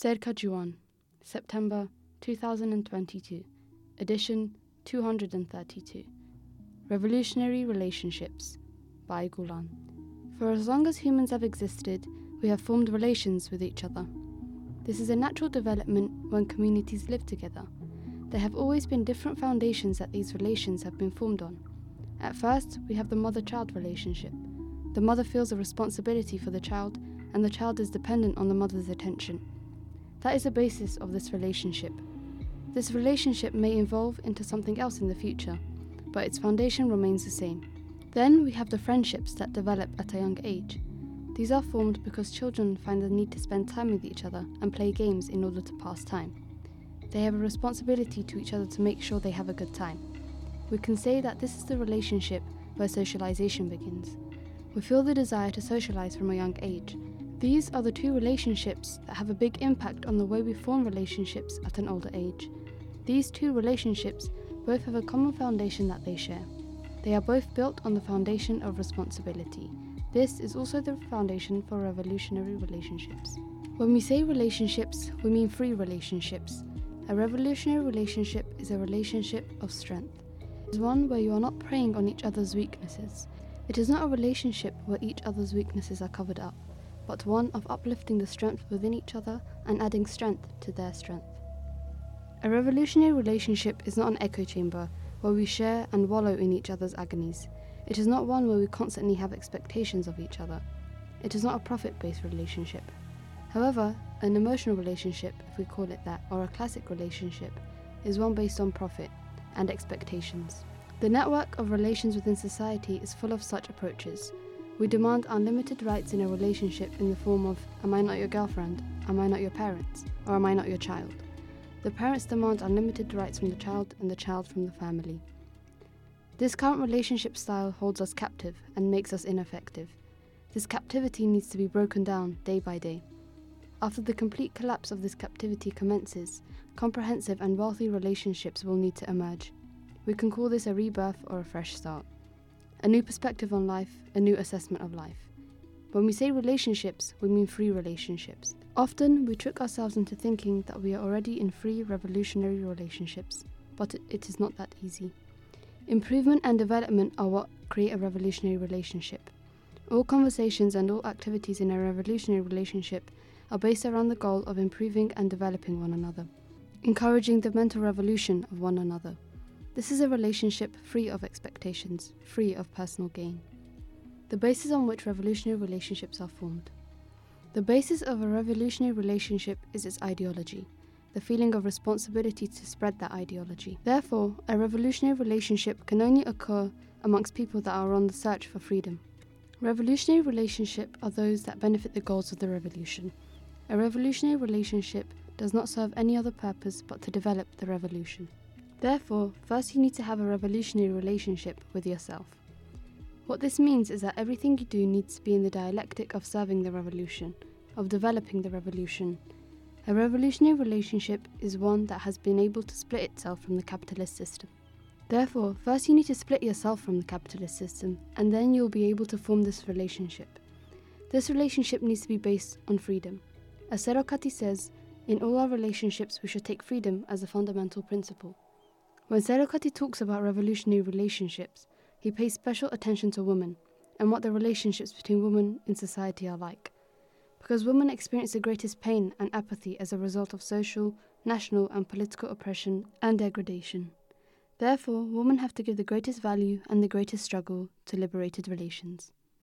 Serka Juan, September 2022, edition 232. Revolutionary Relationships by Gulan. For as long as humans have existed, we have formed relations with each other. This is a natural development when communities live together. There have always been different foundations that these relations have been formed on. At first, we have the mother child relationship. The mother feels a responsibility for the child, and the child is dependent on the mother's attention. That is the basis of this relationship. This relationship may evolve into something else in the future, but its foundation remains the same. Then we have the friendships that develop at a young age. These are formed because children find the need to spend time with each other and play games in order to pass time. They have a responsibility to each other to make sure they have a good time. We can say that this is the relationship where socialization begins. We feel the desire to socialize from a young age, these are the two relationships that have a big impact on the way we form relationships at an older age. These two relationships both have a common foundation that they share. They are both built on the foundation of responsibility. This is also the foundation for revolutionary relationships. When we say relationships, we mean free relationships. A revolutionary relationship is a relationship of strength. It is one where you are not preying on each other's weaknesses. It is not a relationship where each other's weaknesses are covered up but one of uplifting the strength within each other and adding strength to their strength. A revolutionary relationship is not an echo chamber where we share and wallow in each other's agonies. It is not one where we constantly have expectations of each other. It is not a profit based relationship. However, an emotional relationship, if we call it that, or a classic relationship, is one based on profit and expectations. The network of relations within society is full of such approaches, we demand unlimited rights in a relationship in the form of Am I not your girlfriend? Am I not your parents? Or am I not your child? The parents demand unlimited rights from the child and the child from the family. This current relationship style holds us captive and makes us ineffective. This captivity needs to be broken down day by day. After the complete collapse of this captivity commences, comprehensive and wealthy relationships will need to emerge. We can call this a rebirth or a fresh start a new perspective on life, a new assessment of life. When we say relationships, we mean free relationships. Often, we trick ourselves into thinking that we are already in free revolutionary relationships, but it is not that easy. Improvement and development are what create a revolutionary relationship. All conversations and all activities in a revolutionary relationship are based around the goal of improving and developing one another, encouraging the mental revolution of one another. This is a relationship free of expectations, free of personal gain. The basis on which revolutionary relationships are formed. The basis of a revolutionary relationship is its ideology, the feeling of responsibility to spread that ideology. Therefore, a revolutionary relationship can only occur amongst people that are on the search for freedom. Revolutionary relationships are those that benefit the goals of the revolution. A revolutionary relationship does not serve any other purpose but to develop the revolution. Therefore, first you need to have a revolutionary relationship with yourself. What this means is that everything you do needs to be in the dialectic of serving the revolution, of developing the revolution. A revolutionary relationship is one that has been able to split itself from the capitalist system. Therefore, first you need to split yourself from the capitalist system, and then you'll be able to form this relationship. This relationship needs to be based on freedom. As Serokati says, in all our relationships, we should take freedom as a fundamental principle. When Serokati talks about revolutionary relationships, he pays special attention to women and what the relationships between women in society are like. Because women experience the greatest pain and apathy as a result of social, national, and political oppression and degradation. Therefore, women have to give the greatest value and the greatest struggle to liberated relations.